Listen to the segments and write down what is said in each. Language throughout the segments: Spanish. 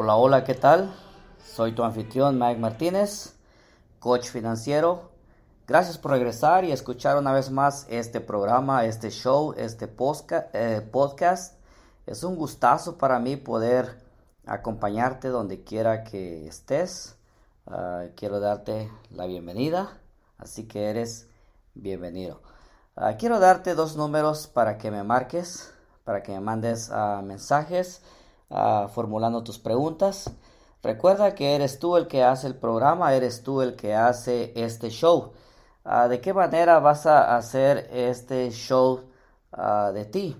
Hola, hola, ¿qué tal? Soy tu anfitrión Mike Martínez, coach financiero. Gracias por regresar y escuchar una vez más este programa, este show, este eh, podcast. Es un gustazo para mí poder acompañarte donde quiera que estés. Ah, quiero darte la bienvenida, así que eres bienvenido. Ah, quiero darte dos números para que me marques, para que me mandes uh, mensajes formulando tus preguntas. Recuerda que eres tú el que hace el programa, eres tú el que hace este show. ¿De qué manera vas a hacer este show de ti?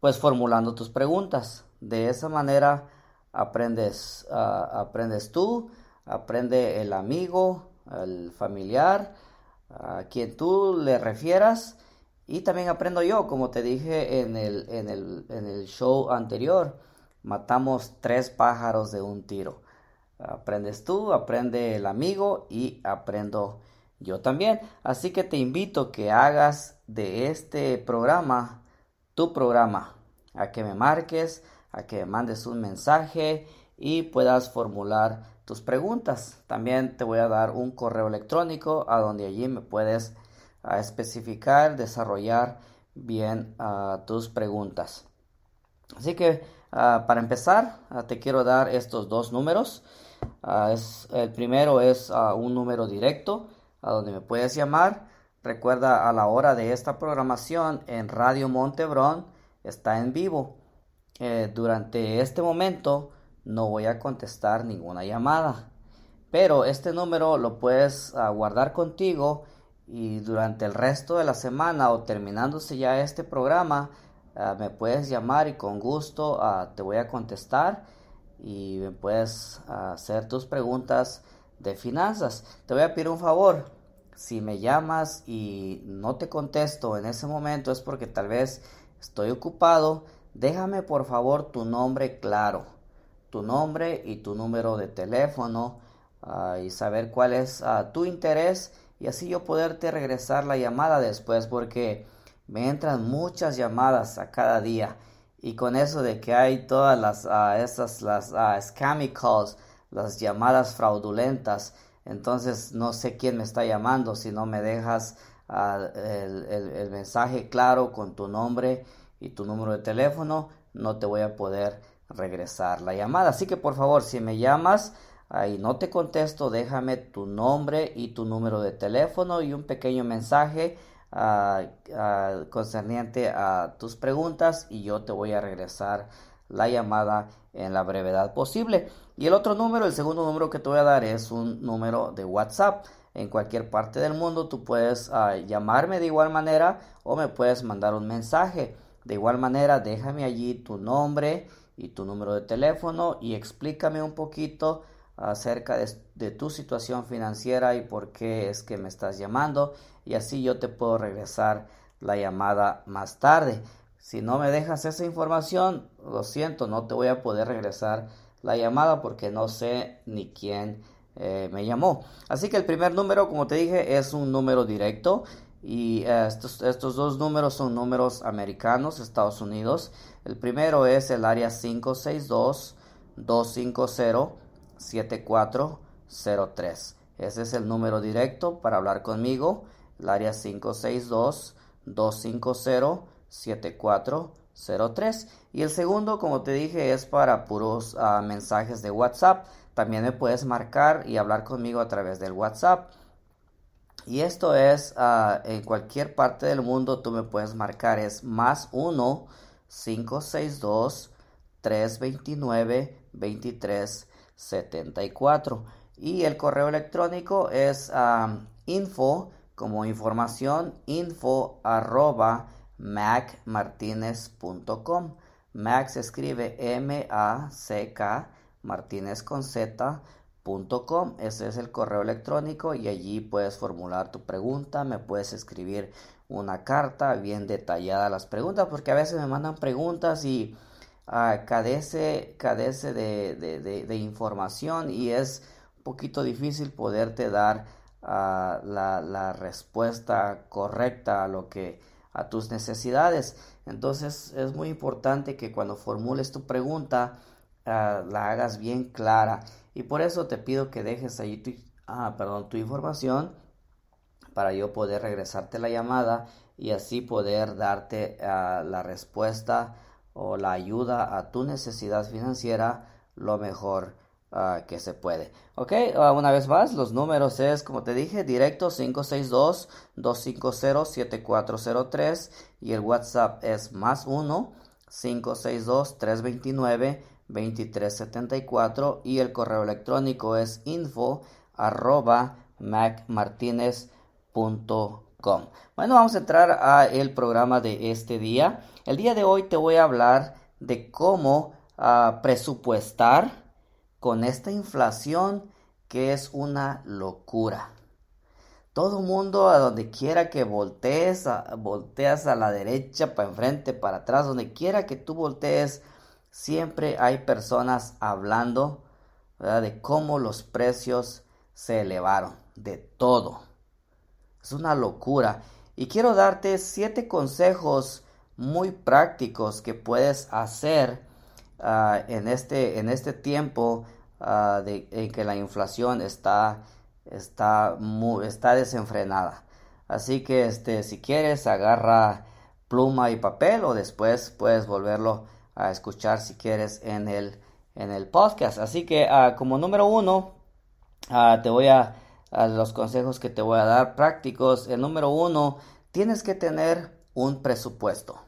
Pues formulando tus preguntas. De esa manera aprendes, aprendes tú, aprende el amigo, el familiar, a quien tú le refieras. Y también aprendo yo, como te dije en el, en el, en el show anterior, matamos tres pájaros de un tiro. Aprendes tú, aprende el amigo y aprendo yo también. Así que te invito que hagas de este programa tu programa, a que me marques, a que me mandes un mensaje y puedas formular tus preguntas. También te voy a dar un correo electrónico a donde allí me puedes especificar, desarrollar bien ah, tus preguntas. Así que ah, para empezar, te quiero dar estos dos números. Es, el primero es un número directo a donde me puedes llamar. Recuerda a la hora de esta programación en Radio Montebrón está en vivo. Eh, durante este momento no voy a contestar ninguna llamada. Pero este número lo puedes ah, guardar contigo y durante el resto de la semana o terminándose ya este programa ah, me puedes llamar y con gusto ah, te voy a contestar y me puedes hacer tus preguntas de finanzas. Te voy a pedir un favor. Si me llamas y no te contesto en ese momento es porque tal vez estoy ocupado. Déjame por favor tu nombre claro, tu nombre y tu número de teléfono ah, y saber cuál es ah, tu interés y así yo poderte regresar la llamada después porque me entran muchas llamadas a cada día y con eso de que hay todas las uh, esas las scammy calls las llamadas fraudulentas. Entonces no sé quién me está llamando si no me dejas ah, el, mensaje claro con tu nombre y tu número de teléfono, no te voy a poder regresar la llamada. Así que por favor, si me llamas y no te contesto, déjame tu nombre y tu número de teléfono y un pequeño mensaje concerniente a tus preguntas y yo te voy a regresar la llamada en la brevedad posible. Y el otro número, el segundo número que te voy a dar es un número de WhatsApp. En cualquier parte del mundo tú puedes ah, llamarme de igual manera o me puedes mandar un mensaje. De igual manera, déjame allí tu nombre y tu número de teléfono y explícame un poquito acerca de, tu situación financiera y por qué es que me estás llamando y así yo te puedo regresar la llamada más tarde. Si no me dejas esa información, lo siento, no te voy a poder regresar la llamada porque no sé ni quién eh, me llamó. Así que el primer número, como te dije, es un número directo y eh, estos, dos números son números americanos, Estados Unidos. El primero es el área 562-250-7403. Ese es el número directo para hablar conmigo. El área 562-250-7403. 03 y el segundo como te dije es para puros ah, mensajes de WhatsApp también me puedes marcar y hablar conmigo a través del WhatsApp y esto es ah, en cualquier parte del mundo tú me puedes marcar es más 1 562 329 23 74 y el correo electrónico es ah, info como información info arroba macmartinez.com. Mac se escribe M-A-C-K, Martínez con Z.com. Ese es el correo electrónico y allí puedes formular tu pregunta, me puedes escribir una carta bien detallada las preguntas, porque a veces me mandan preguntas y uh, cadece, cadece de, información y es un poquito difícil poderte dar ah, la, respuesta correcta a lo que a tus necesidades. Entonces es muy importante que cuando formules tu pregunta ah, la hagas bien clara. Y por eso te pido que dejes ahí tu, ah, perdón, tu información para yo poder regresarte la llamada y así poder darte ah, la respuesta o la ayuda a tu necesidad financiera lo mejor Ah, que se puede. Ok, ah, una vez más, los números es, como te dije, directo 562-250-7403 y el WhatsApp es más 1-562-329-2374 y el correo electrónico es info arroba macmartinez.com. Bueno, vamos a entrar a el programa de este día. El día de hoy te voy a hablar de cómo ah, presupuestar con esta inflación que es una locura. Todo mundo a donde quiera que voltees, volteas a la derecha, para enfrente, para atrás, donde quiera que tú voltees, siempre hay personas hablando de cómo los precios se elevaron, de todo. Es una locura. Y quiero darte siete consejos muy prácticos que puedes hacer Ah, en, este, en este tiempo ah, de, en que la inflación está, está, está desenfrenada. Así que este, si quieres, agarra pluma y papel o después puedes volverlo a escuchar si quieres en el, en el podcast. Así que ah, como número uno, te voy a, a los consejos que te voy a dar prácticos. El número uno, tienes que tener un presupuesto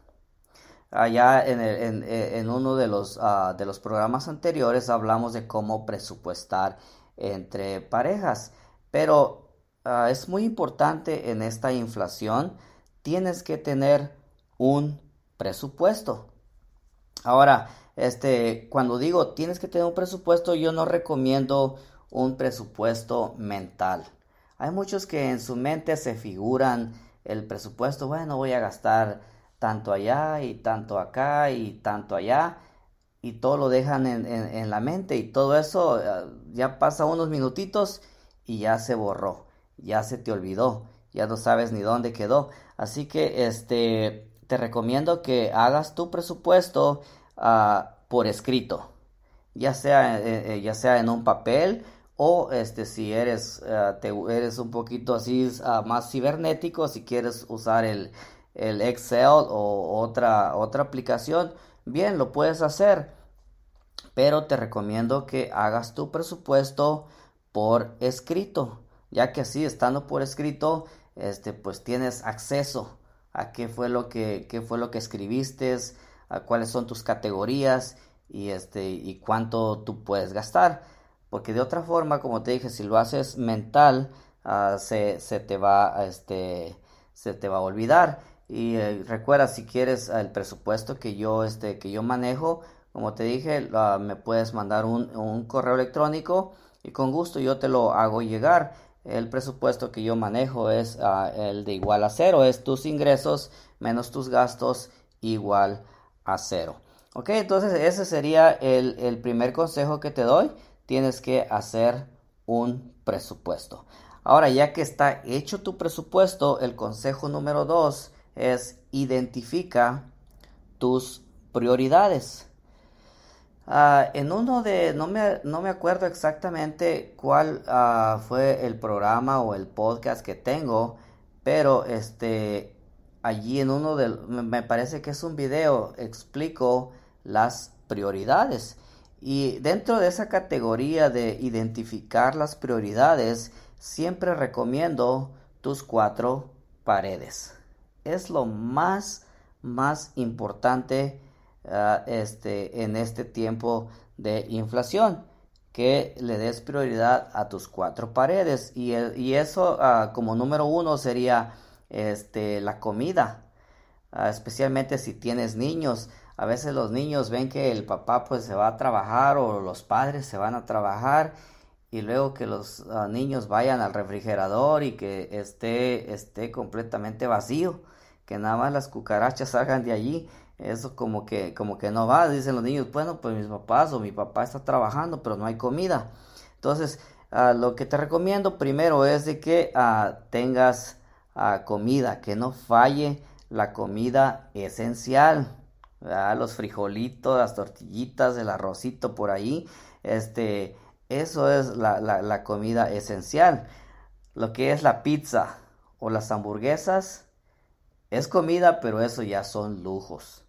allá en, en, uno de los, ah, de los programas anteriores hablamos de cómo presupuestar entre parejas, pero ah, es muy importante en esta inflación, tienes que tener un presupuesto. Ahora, este, cuando digo tienes que tener un presupuesto, yo no recomiendo un presupuesto mental. Hay muchos que en su mente se figuran el presupuesto, bueno, voy a gastar tanto allá y tanto acá y tanto allá y todo lo dejan en, la mente y todo eso eh, ya pasa unos minutitos y ya se borró, ya se te olvidó, ya no sabes ni dónde quedó. Así que este te recomiendo que hagas tu presupuesto ah, por escrito, ya sea, eh, eh, ya sea en un papel o este si eres, te, eres un poquito así ah, más cibernético, si quieres usar el, el Excel o otra, otra aplicación, bien, lo puedes hacer. Pero te recomiendo que hagas tu presupuesto por escrito, ya que así, estando por escrito, este, pues tienes acceso a qué fue lo que, qué fue lo que escribiste, a cuáles son tus categorías y, este, y cuánto tú puedes gastar. Porque de otra forma, como te dije, si lo haces mental, ah, se, te va, este, se te va a olvidar. Y eh, recuerda, si quieres el presupuesto que yo, este, que yo manejo, como te dije, me puedes mandar un, correo electrónico y con gusto yo te lo hago llegar. El presupuesto que yo manejo es ah, el de igual a cero, es tus ingresos menos tus gastos igual a cero. Ok, entonces ese sería el primer consejo que te doy. Tienes que hacer un presupuesto. Ahora, ya que está hecho tu presupuesto, el consejo número dos es identifica tus prioridades. Ah, en uno de, no me, no me acuerdo exactamente cuál ah, fue el programa o el podcast que tengo, pero este, allí en uno de, me parece que es un video, explico las prioridades. Y dentro de esa categoría de identificar las prioridades, siempre recomiendo tus cuatro paredes. Es lo más, más importante ah, este, en este tiempo de inflación que le des prioridad a tus cuatro paredes. Y, eso ah, como número uno sería este, la comida ah, especialmente si tienes niños a veces los niños ven que el papá pues se va a trabajar o los padres se van a trabajar y luego que los niños vayan al refrigerador y que esté, esté completamente vacío que nada más las cucarachas salgan de allí, eso como que, como que no va, dicen los niños, bueno, pues mis papás o mi papá está trabajando, pero no hay comida. Entonces, ah, lo que te recomiendo primero es de que ah, tengas ah, comida, que no falle la comida esencial. Los frijolitos, las tortillitas, el arrocito por ahí, este, eso es la, comida esencial. Lo que es la pizza o las hamburguesas es comida, pero eso ya son lujos.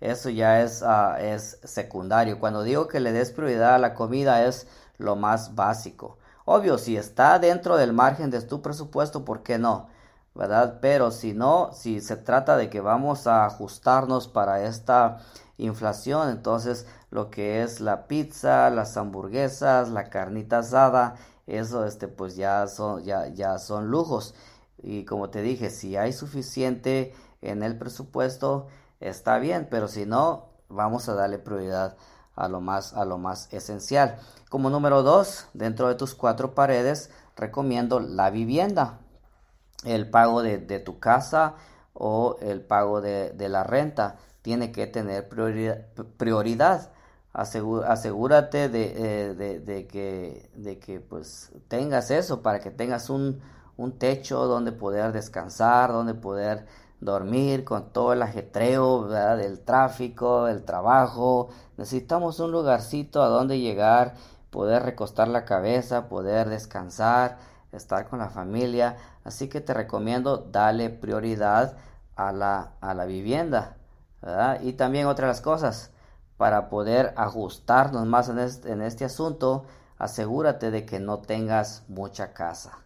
Eso ya ah, es secundario. Cuando digo que le des prioridad a la comida es lo más básico. Obvio, si está dentro del margen de tu presupuesto, ¿por qué no? ¿Verdad? Pero si no, si se trata de que vamos a ajustarnos para esta inflación, entonces lo que es la pizza, las hamburguesas, la carnita asada, eso este pues ya son ya ya son lujos. Y como te dije, si hay suficiente en el presupuesto, está bien, pero si no, vamos a darle prioridad a lo más, a lo más esencial. Como número dos, dentro de tus cuatro paredes, recomiendo la vivienda, el pago de, tu casa o el pago de, la renta. Tiene que tener prioridad. asegúrate eh, de, que, de que pues tengas eso para que tengas un, un techo donde poder descansar, donde poder dormir con todo el ajetreo del tráfico, del trabajo. Necesitamos un lugarcito a donde llegar, poder recostar la cabeza, poder descansar, estar con la familia. Así que te recomiendo darle prioridad a la, a la vivienda. Y también otras cosas, para poder ajustarnos más en este, en este asunto, asegúrate de que no tengas mucha casa.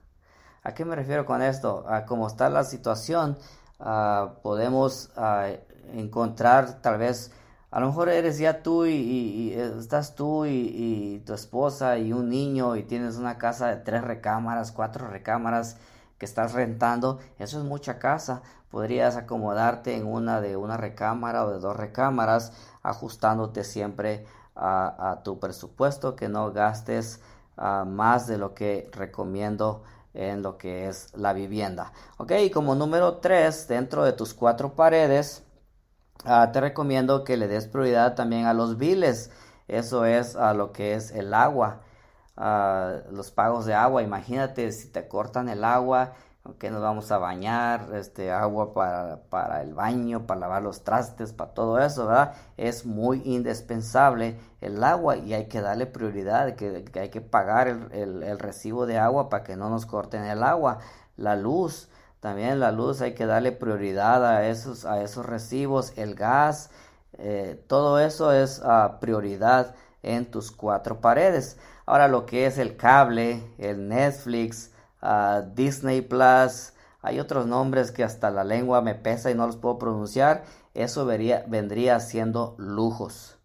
¿A qué me refiero con esto? A cómo está la situación, Ah, podemos ah, encontrar tal vez, a lo mejor eres ya tú y, estás tú y, tu esposa y un niño y tienes una casa de tres recámaras, cuatro recámaras que estás rentando, eso es mucha casa. Podrías acomodarte en una de una recámara o de dos recámaras, ajustándote siempre a, tu presupuesto, que no gastes ah, más de lo que recomiendo en lo que es la vivienda. Ok, y como número 3, dentro de tus cuatro paredes, ah, te recomiendo que le des prioridad también a los biles. Eso es a lo que es el agua, ah, los pagos de agua. Imagínate si te cortan el agua que nos vamos a bañar, este agua para, para, el baño, para lavar los trastes, para todo eso, ¿verdad? Es muy indispensable el agua y hay que darle prioridad, que, hay que pagar el, recibo de agua para que no nos corten el agua. La luz, también la luz hay que darle prioridad a esos, a esos recibos, el gas, eh, todo eso es uh, prioridad en tus cuatro paredes. Ahora lo que es el cable, el Netflix, Disney Plus, hay otros nombres que hasta la lengua me pesa y no los puedo pronunciar, eso vería, vendría siendo lujos.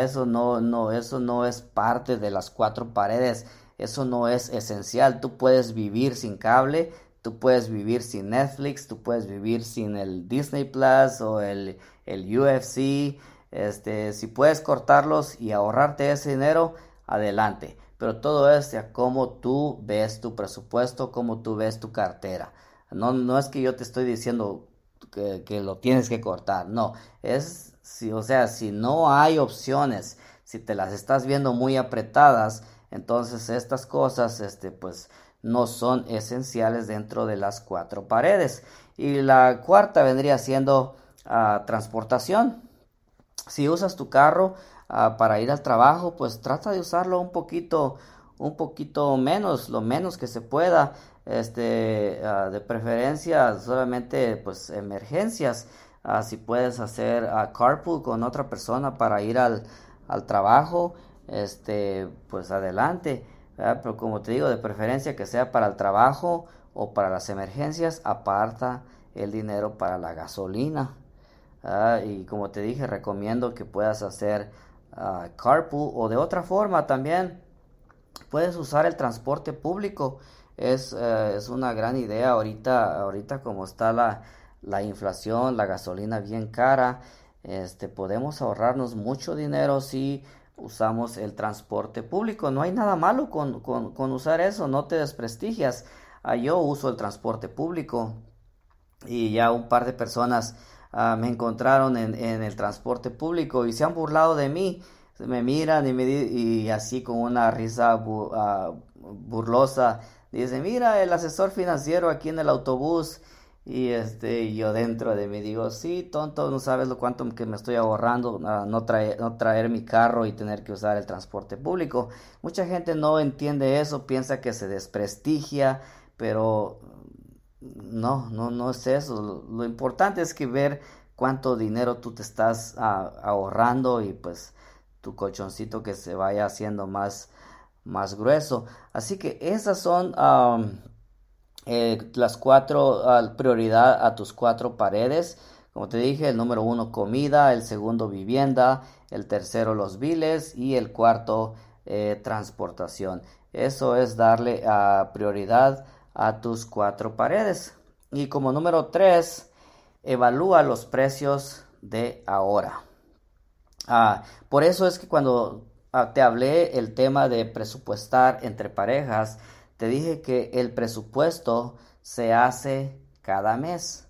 eso no, no, eso no es parte de las cuatro paredes, eso no es esencial. Tú puedes vivir sin cable, tú puedes vivir sin Netflix, tú puedes vivir sin el Disney Plus o el, el UFC. Este, si puedes cortarlos y ahorrarte ese dinero, adelante pero todo es a cómo tú ves tu presupuesto, cómo tú ves tu cartera. No, no es que yo te estoy diciendo que, lo tienes que cortar, no, es, si, o sea, si no hay opciones, si te las estás viendo muy apretadas, entonces estas cosas, este, pues, no son esenciales dentro de las cuatro paredes. Y la cuarta vendría siendo ah, transportación. Si usas tu carro, Ah, para ir al trabajo, pues trata de usarlo un poquito, un poquito menos, lo menos que se pueda, este, ah, de preferencia solamente pues emergencias, ah, si puedes hacer carpool con otra persona para ir al, al trabajo, este, pues adelante, pero como te digo, de preferencia que sea para el trabajo o para las emergencias, aparta el dinero para la gasolina. y como te dije, recomiendo que puedas hacer uh, carpool o de otra forma también puedes usar el transporte público. Es, eh, es una gran idea ahorita, ahorita como está la, la, inflación, la gasolina bien cara, este, podemos ahorrarnos mucho dinero si usamos el transporte público. No hay nada malo con, con, usar eso, no te desprestigias. Ah, yo uso el transporte público y ya un par de personas Ah, me encontraron en, el transporte público y se han burlado de mí. Me miran y, me, y así con una risa ah, burlosa. Dice, mira el asesor financiero aquí en el autobús. Y este, yo dentro de mí digo, sí, tonto, no sabes lo cuánto que me estoy ahorrando no, traer, no traer mi carro y tener que usar el transporte público. Mucha gente no entiende eso, piensa que se desprestigia, pero no, no, no es eso. Lo, importante es que ver cuánto dinero tú te estás ah, ahorrando y pues tu colchoncito que se vaya haciendo más, más grueso. Así que esas son eh, las cuatro uh, prioridad a tus cuatro paredes. Como te dije, el número uno comida, el segundo vivienda, el tercero los biles y el cuarto eh, transportación. Eso es darle a prioridad a tus cuatro paredes. Y como número tres, evalúa los precios de ahora. Ah, por eso es que cuando ah, te hablé el tema de presupuestar entre parejas, te dije que el presupuesto se hace cada mes,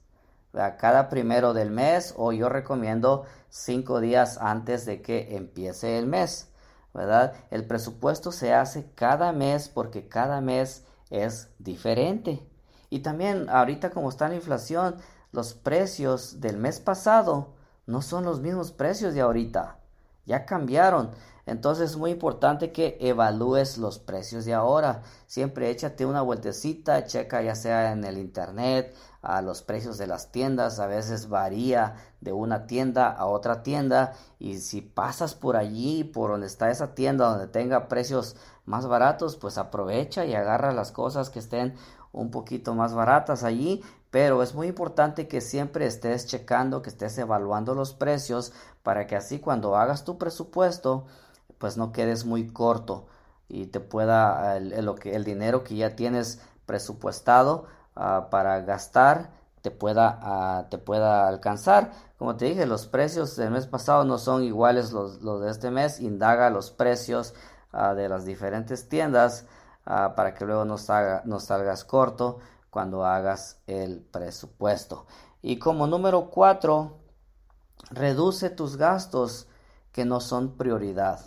cada primero del mes o yo recomiendo cinco días antes de que empiece el mes, ¿verdad? El presupuesto se hace cada mes porque cada mes es diferente. Y también ahorita como está la inflación, los precios del mes pasado no son los mismos precios de ahorita. Ya cambiaron. Entonces es muy importante que evalúes los precios de ahora. Siempre échate una vueltecita, checa ya sea en el internet, a los precios de las tiendas. A veces varía de una tienda a otra tienda. Y si pasas por allí, por donde está esa tienda, donde tenga precios más baratos, pues aprovecha y agarra las cosas que estén un poquito más baratas allí, pero es muy importante que siempre estés checando, que estés evaluando los precios para que así cuando hagas tu presupuesto, pues no quedes muy corto y te pueda el, lo que, el dinero que ya tienes presupuestado ah, para gastar te pueda, ah, te pueda alcanzar. Como te dije, los precios del mes pasado no son iguales los, los de este mes. Indaga los precios Ah, de las diferentes tiendas para que luego no, no salgas corto cuando hagas el presupuesto. Y como número cuatro, reduce tus gastos que no son prioridad.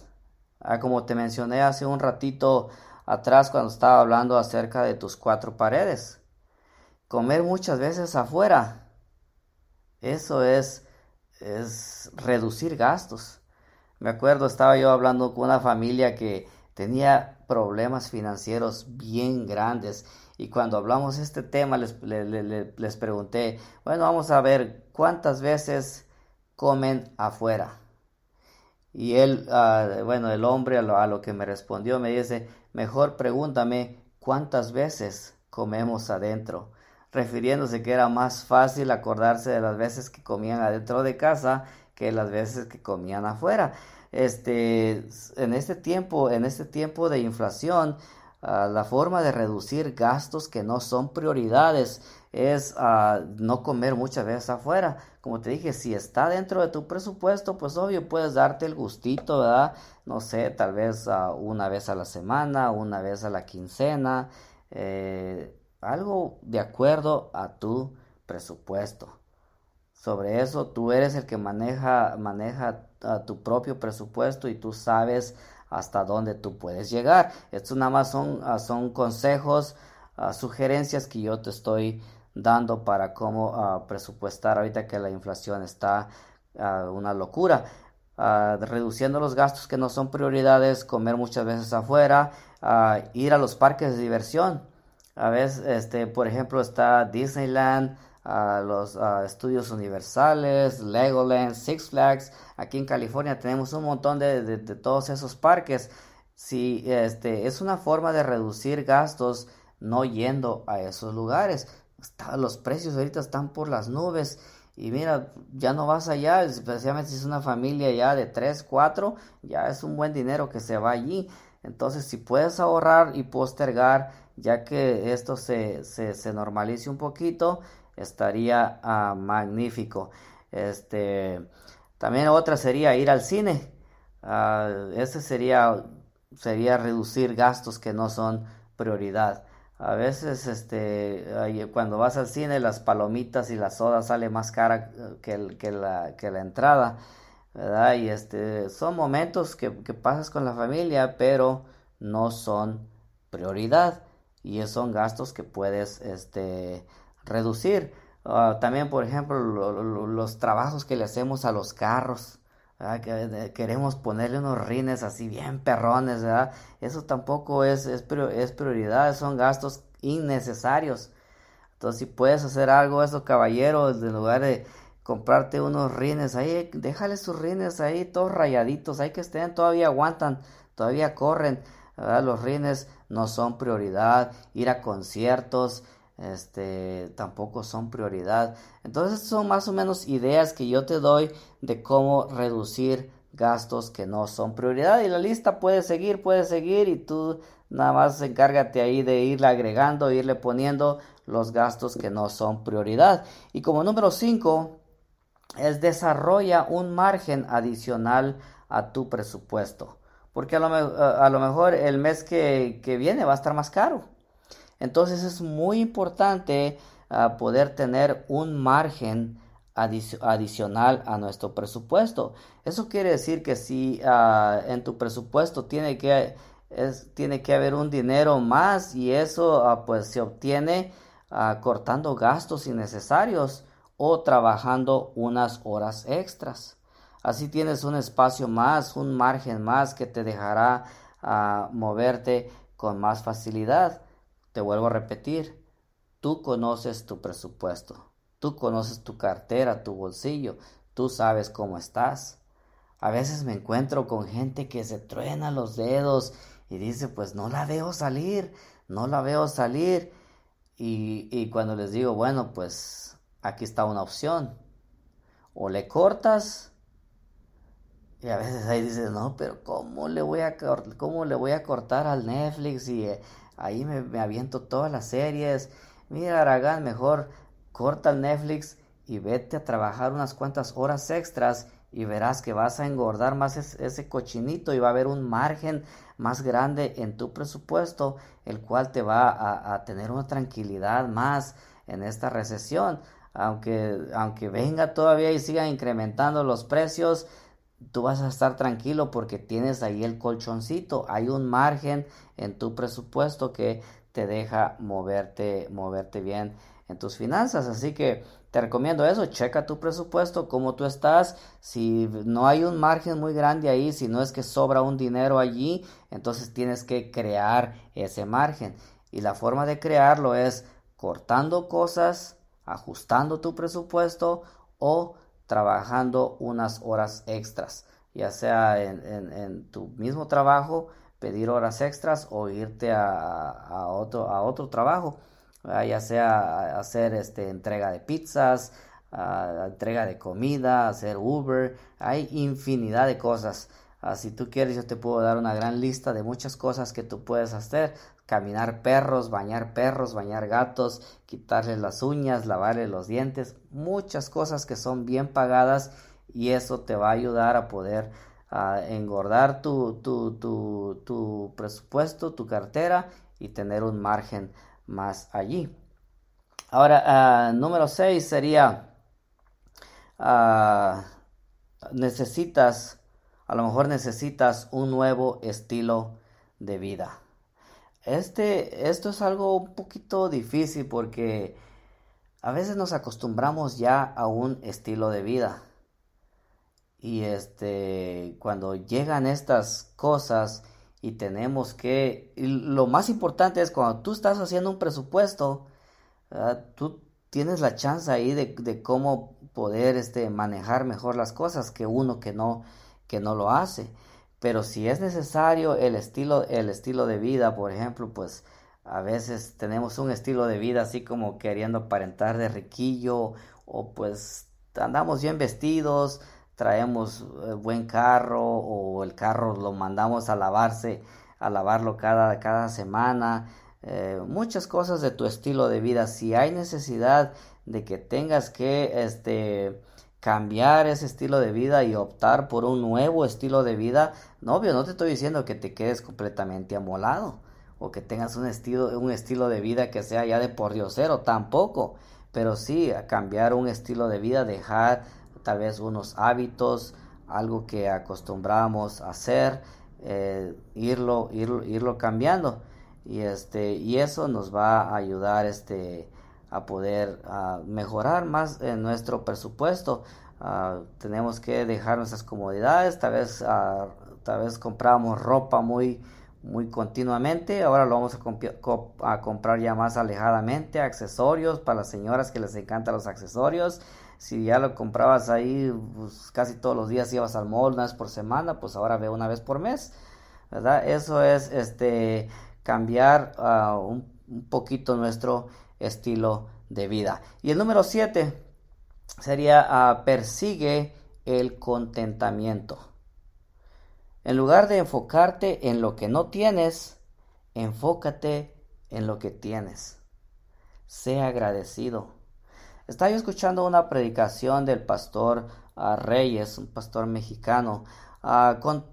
Ah, como te mencioné hace un ratito atrás cuando estaba hablando acerca de tus cuatro paredes. Comer muchas veces afuera. Eso es, es reducir gastos. Me acuerdo, estaba yo hablando con una familia que tenía problemas financieros bien grandes y cuando hablamos de este tema les, les, pregunté, bueno, vamos a ver cuántas veces comen afuera. Y él, ah, bueno, el hombre a lo, a lo que me respondió me dice, mejor pregúntame cuántas veces comemos adentro refiriéndose que era más fácil acordarse de las veces que comían adentro de casa que las veces que comían afuera. Este, en este tiempo, en este tiempo de inflación, ah, la forma de reducir gastos que no son prioridades es ah, no comer muchas veces afuera. Como te dije, si está dentro de tu presupuesto, pues obvio puedes darte el gustito, ¿verdad? No sé, tal vez ah, una vez a la semana, una vez a la quincena, eh, algo de acuerdo a tu presupuesto sobre eso. Tú eres el que maneja, maneja tu propio presupuesto y tú sabes hasta dónde tú puedes llegar. Estos nada más son, ah, son consejos, ah, sugerencias que yo te estoy dando para cómo ah, presupuestar ahorita que la inflación está una locura. reduciendo los gastos que no son prioridades, comer muchas veces afuera, ir a los parques de diversión. A veces, este, por ejemplo, está Disneyland, los estudios universales, Legoland, Six Flags. Aquí en California tenemos un montón de, todos esos parques. Si este es una forma de reducir gastos no yendo a esos lugares. Los precios ahorita están por las nubes. Y mira, ya no vas allá, especialmente si es una familia ya de 3, 4, ya es un buen dinero que se va allí. Entonces, si puedes ahorrar y postergar, ya que esto se, se, normalice un poquito, estaría ah, magnífico. Este, también otra sería ir al cine. Uh, ese sería, sería reducir gastos que no son prioridad. A veces, este, cuando vas al cine, las palomitas y las sodas sale más cara que, la, la entrada, ¿verdad? Y este, son momentos que, que pasas con la familia, pero no son prioridad y son gastos que puedes, este, reducir. Ah, también, por ejemplo, los trabajos que le hacemos a los carros. Que, queremos ponerle unos rines así bien perrones, ¿verdad? Eso tampoco es, es, es prioridad, son gastos innecesarios. Entonces, si puedes hacer algo, eso, caballero, en lugar de comprarte unos rines ahí, déjale sus rines ahí, todos rayaditos, hay que estén, todavía aguantan, todavía corren. Los rines no son prioridad, ir a conciertos, este tampoco son prioridad. Entonces son más o menos ideas que yo te doy de cómo reducir gastos que no son prioridad y la lista puede seguir, puede seguir y tú nada más encárgate ahí de irle agregando, irle poniendo los gastos que no son prioridad. Y como número 5 es desarrolla un margen adicional a tu presupuesto. Porque a lo, a lo mejor el mes que, que viene va a estar más caro. Entonces es muy importante ah, poder tener un margen adicional a nuestro presupuesto. Eso quiere decir que si ah, en tu presupuesto tiene que, tiene que haber un dinero más y eso ah, pues se obtiene cortando gastos innecesarios o trabajando unas horas extras. Así tienes un espacio más, un margen más que te dejará moverte con más facilidad. Te vuelvo a repetir, tú conoces tu presupuesto, tú conoces tu cartera, tu bolsillo, tú sabes cómo estás. A veces me encuentro con gente que se truena los dedos y dice, pues no la veo salir, no la veo salir. Y, cuando les digo, bueno, pues aquí está una opción. O le cortas y a veces ahí dices, no, pero ¿cómo le voy a, cómo le voy a cortar al Netflix y eh, Ahí me, aviento todas las series. Mira, Aragán, mejor corta el Netflix y vete a trabajar unas cuantas horas extras y verás que vas a engordar más ese cochinito y va a haber un margen más grande en tu presupuesto, el cual te va a, a tener una tranquilidad más en esta recesión. Aunque, aunque venga todavía y siga incrementando los precios, tú vas a estar tranquilo porque tienes ahí el colchoncito, hay un margen en tu presupuesto que te deja moverte, moverte bien en tus finanzas. Así que te recomiendo eso, checa tu presupuesto, cómo tú estás, si no hay un margen muy grande ahí, si no es que sobra un dinero allí, entonces tienes que crear ese margen. Y la forma de crearlo es cortando cosas, ajustando tu presupuesto o trabajando unas horas extras, ya sea en, tu mismo trabajo, pedir horas extras o irte a, otro, a otro trabajo, ya sea hacer este, entrega de pizzas, entrega de comida, hacer Uber, hay infinidad de cosas. Ah, si tú quieres, yo te puedo dar una gran lista de muchas cosas que tú puedes hacer caminar perros, bañar perros, bañar gatos, quitarles las uñas, lavarles los dientes, muchas cosas que son bien pagadas y eso te va a ayudar a poder engordar tu, tu, tu, tu, presupuesto, tu cartera y tener un margen más allí. Ahora, ah, número 6 sería, ah, necesitas, a lo mejor necesitas un nuevo estilo de vida. Este, esto es algo un poquito difícil porque a veces nos acostumbramos ya a un estilo de vida. Y este, cuando llegan estas cosas y tenemos que, lo más importante es cuando tú estás haciendo un presupuesto, tú tienes la chance ahí de, cómo poder este, manejar mejor las cosas que uno que no, que no lo hace. Pero si es necesario el estilo, el estilo de vida, por ejemplo, pues a veces tenemos un estilo de vida así como queriendo aparentar de riquillo o pues andamos bien vestidos, traemos eh, buen carro o el carro lo mandamos a lavarse, a lavarlo cada, cada semana. Eh, muchas cosas de tu estilo de vida. Si hay necesidad de que tengas que este cambiar ese estilo de vida y optar por un nuevo estilo de vida, no, no te estoy diciendo que te quedes completamente amolado o que tengas un estilo, un estilo de vida que sea ya de por diosero, tampoco, pero sí a cambiar un estilo de vida, dejar tal vez unos hábitos, algo que acostumbramos a hacer, eh, irlo, irlo, irlo cambiando. Y este y eso nos va a ayudar este a poder mejorar más en nuestro presupuesto. tenemos que dejar nuestras comodidades, tal vez, tal vez compramos ropa muy, muy continuamente, ahora lo vamos a, comprar ya más alejadamente, accesorios para las señoras que les encantan los accesorios. Si ya lo comprabas ahí pues, casi todos los días ibas al mall una vez por semana, pues ahora ve una vez por mes, ¿verdad? Eso es este cambiar ah, un, poquito nuestro estilo de vida. Y el número 7 sería ah, persigue el contentamiento. En lugar de enfocarte en lo que no tienes, enfócate en lo que tienes. Sea agradecido. Estaba yo escuchando una predicación del pastor ah, Reyes, un pastor mexicano.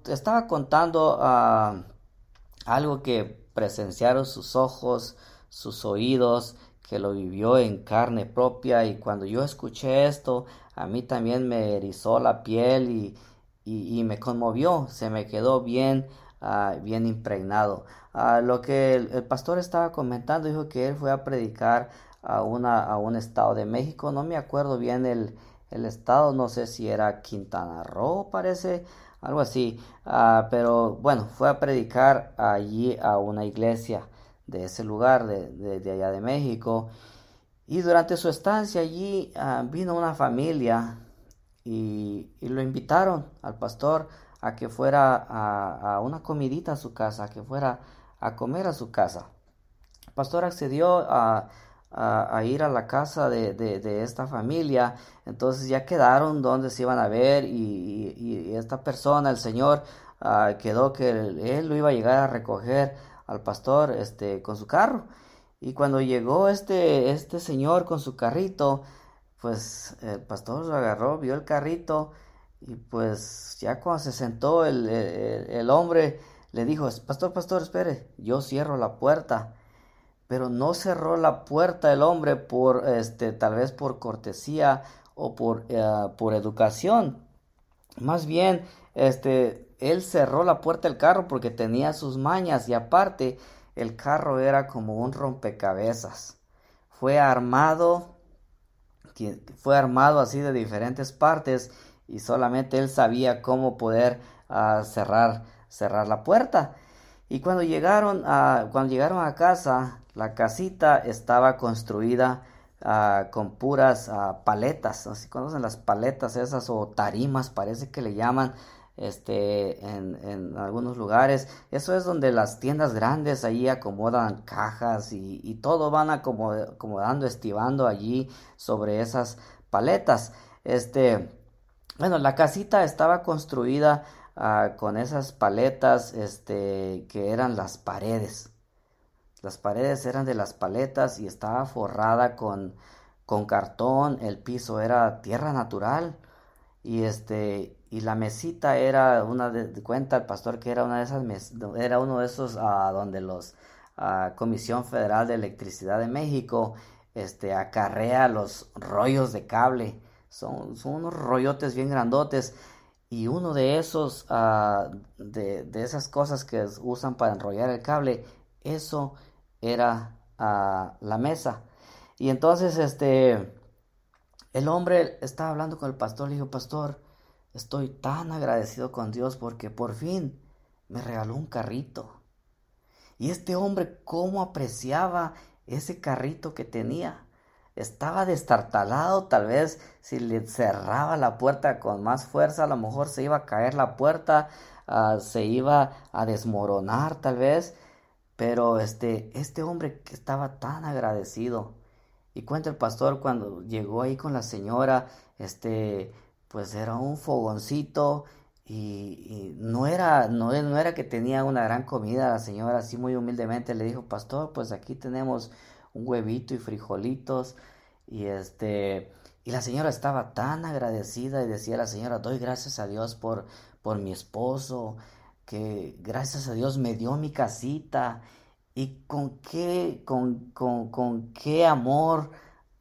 estaba contando algo que presenciaron sus ojos, sus oídos, que lo vivió en carne propia y cuando yo escuché esto, a mí también me erizó la piel y, y, me conmovió, se me quedó bien, ah, bien impregnado. Ah, lo que el, pastor estaba comentando, dijo que él fue a predicar a, una, a un estado de México, no me acuerdo bien el, el estado, no sé si era Quintana Roo, parece, algo así. Ah, pero bueno, fue a predicar allí a una iglesia de ese lugar, de, allá de México. Y durante su estancia allí ah, vino una familia y, lo invitaron al pastor a que fuera a, una comidita a su casa, a que fuera a comer a su casa. El pastor accedió a, a, ir a la casa de, esta familia. Entonces ya quedaron donde se iban a ver y, esta persona, el Señor, ah, quedó que él, lo iba a llegar a recoger al pastor este, con su carro. Y cuando llegó este, este señor con su carrito, pues el pastor lo agarró, vio el carrito y pues ya cuando se sentó el, el hombre le dijo, pastor, pastor, espere, yo cierro la puerta pero no cerró la puerta el hombre por, este, tal vez por cortesía o por, eh, por educación. Más bien, este, él cerró la puerta del carro porque tenía sus mañas y aparte el carro era como un rompecabezas. Fue armado, fue armado así de diferentes partes y solamente él sabía cómo poder ah, cerrar, cerrar la puerta. Y cuando llegaron a, cuando llegaron a casa, la casita estaba construida ah, con puras ah, paletas, conocen las paletas esas o tarimas, parece que le llaman este en, algunos lugares. Eso es donde las tiendas grandes ahí acomodan cajas y, todo van acomodando, estivando allí sobre esas paletas. Este, bueno, la casita estaba construida ah, con esas paletas, este, que eran las paredes. Las paredes eran de las paletas y estaba forrada con, con cartón, el piso era tierra natural y este y la mesita era una de, cuenta el pastor que era una de esas era uno de esos ah, donde los ah, Comisión Federal de Electricidad de México este acarrea los rollos de cable son, son unos rollotes bien grandotes y uno de esos ah, de, de, esas cosas que usan para enrollar el cable eso era la mesa. Y entonces este el hombre estaba hablando con el pastor, le dijo, "Pastor, estoy tan agradecido con Dios porque por fin me regaló un carrito." Y este hombre cómo apreciaba ese carrito que tenía. Estaba destartalado, tal vez si le cerraba la puerta con más fuerza, a lo mejor se iba a caer la puerta, ah, se iba a desmoronar tal vez. Pero este, este hombre que estaba tan agradecido, y cuenta el pastor cuando llegó ahí con la señora, este, pues era un fogoncito y, no era, no, no, era que tenía una gran comida, la señora así muy humildemente le dijo, pastor, pues aquí tenemos un huevito y frijolitos, y este, y la señora estaba tan agradecida y decía la señora, doy gracias a Dios por, por mi esposo, que gracias a Dios me dio mi casita y con qué, con, con, qué amor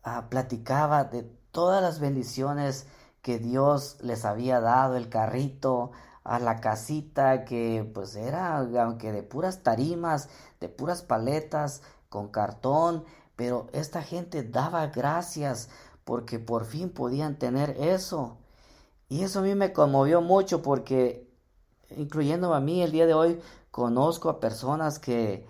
ah, platicaba de todas las bendiciones que Dios les había dado, el carrito, a la casita que pues era, aunque de puras tarimas, de puras paletas, con cartón, Pero esta gente daba gracias porque por fin podían tener eso. Y eso a mí me conmovió mucho porque, incluyendo a mí el día de hoy, conozco a personas que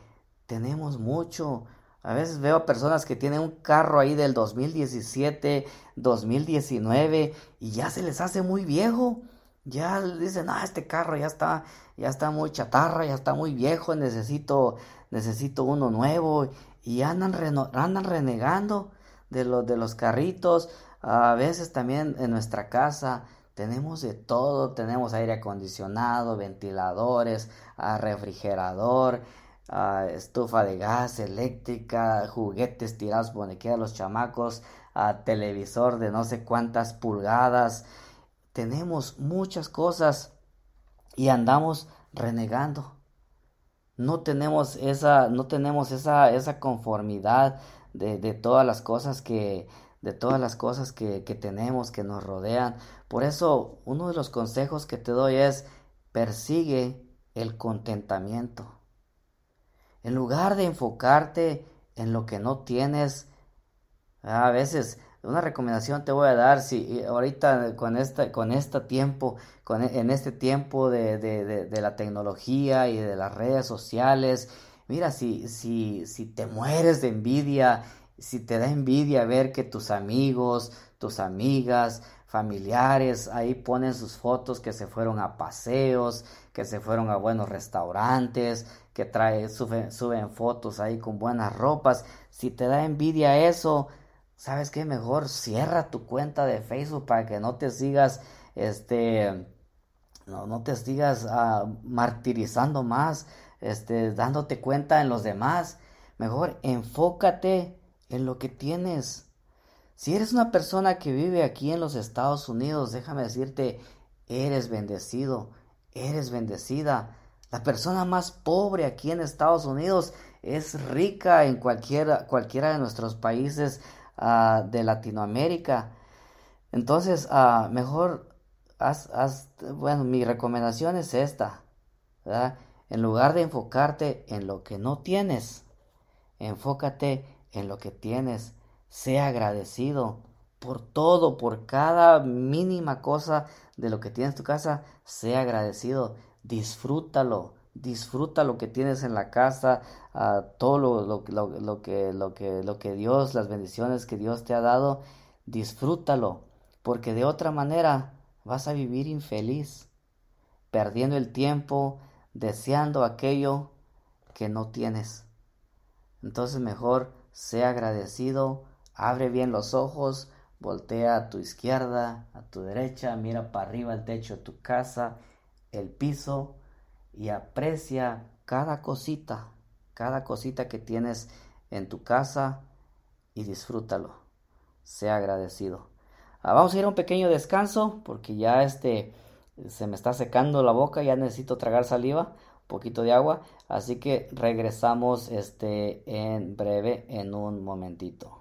tenemos mucho. A veces veo personas que tienen un carro ahí del 2017, 2019 y ya se les hace muy viejo. Ya dicen, ah, este carro ya está, ya está muy chatarra, ya está muy viejo, necesito, necesito uno nuevo. Y andan, andan renegando de, los de los carritos. A veces también en nuestra casa tenemos de todo, tenemos aire acondicionado, ventiladores, refrigerador, ah, estufa de gas, eléctrica, juguetes tirados por donde los chamacos, ah, televisor de no sé cuántas pulgadas. Tenemos muchas cosas y andamos renegando. No tenemos esa, no tenemos esa, esa conformidad de, de todas las cosas que, de todas las cosas que, que, tenemos, que nos rodean. Por eso, uno de los consejos que te doy es, persigue el contentamiento. En lugar de enfocarte en lo que no tienes, a veces una recomendación te voy a dar si ahorita con esta con este tiempo con, en este tiempo de, de, de, de, la tecnología y de las redes sociales mira si si si te mueres de envidia si te da envidia ver que tus amigos tus amigas familiares ahí ponen sus fotos que se fueron a paseos que se fueron a buenos restaurantes que trae suben, suben fotos ahí con buenas ropas si te da envidia eso ¿sabes qué? Mejor cierra tu cuenta de Facebook para que no te sigas, este, no, no te sigas uh, martirizando más, este, dándote cuenta en los demás. Mejor enfócate en lo que tienes. Si eres una persona que vive aquí en los Estados Unidos, déjame decirte, eres bendecido, eres bendecida. La persona más pobre aquí en Estados Unidos es rica en cualquiera, cualquiera de nuestros países uh, de Latinoamérica. Entonces, uh, mejor, haz, bueno, mi recomendación es esta. En lugar de enfocarte en lo que no tienes, enfócate en lo que tienes. Sea agradecido por todo, por cada mínima cosa de lo que tienes en tu casa. Sea agradecido, disfrútalo disfruta lo que tienes en la casa, todo lo, lo, lo, que, lo, que, lo que Dios, las bendiciones que Dios te ha dado, disfrútalo, porque de otra manera vas a vivir infeliz, perdiendo el tiempo, deseando aquello que no tienes. Entonces mejor sea agradecido, abre bien los ojos, voltea a tu izquierda, a tu derecha, mira para arriba el techo de tu casa, el piso, y aprecia cada cosita, cada cosita que tienes en tu casa y disfrútalo. Sea agradecido. Ah, vamos a ir a un pequeño descanso porque ya este se me está secando la boca, ya necesito tragar saliva, un poquito de agua, así que regresamos este en breve en un momentito.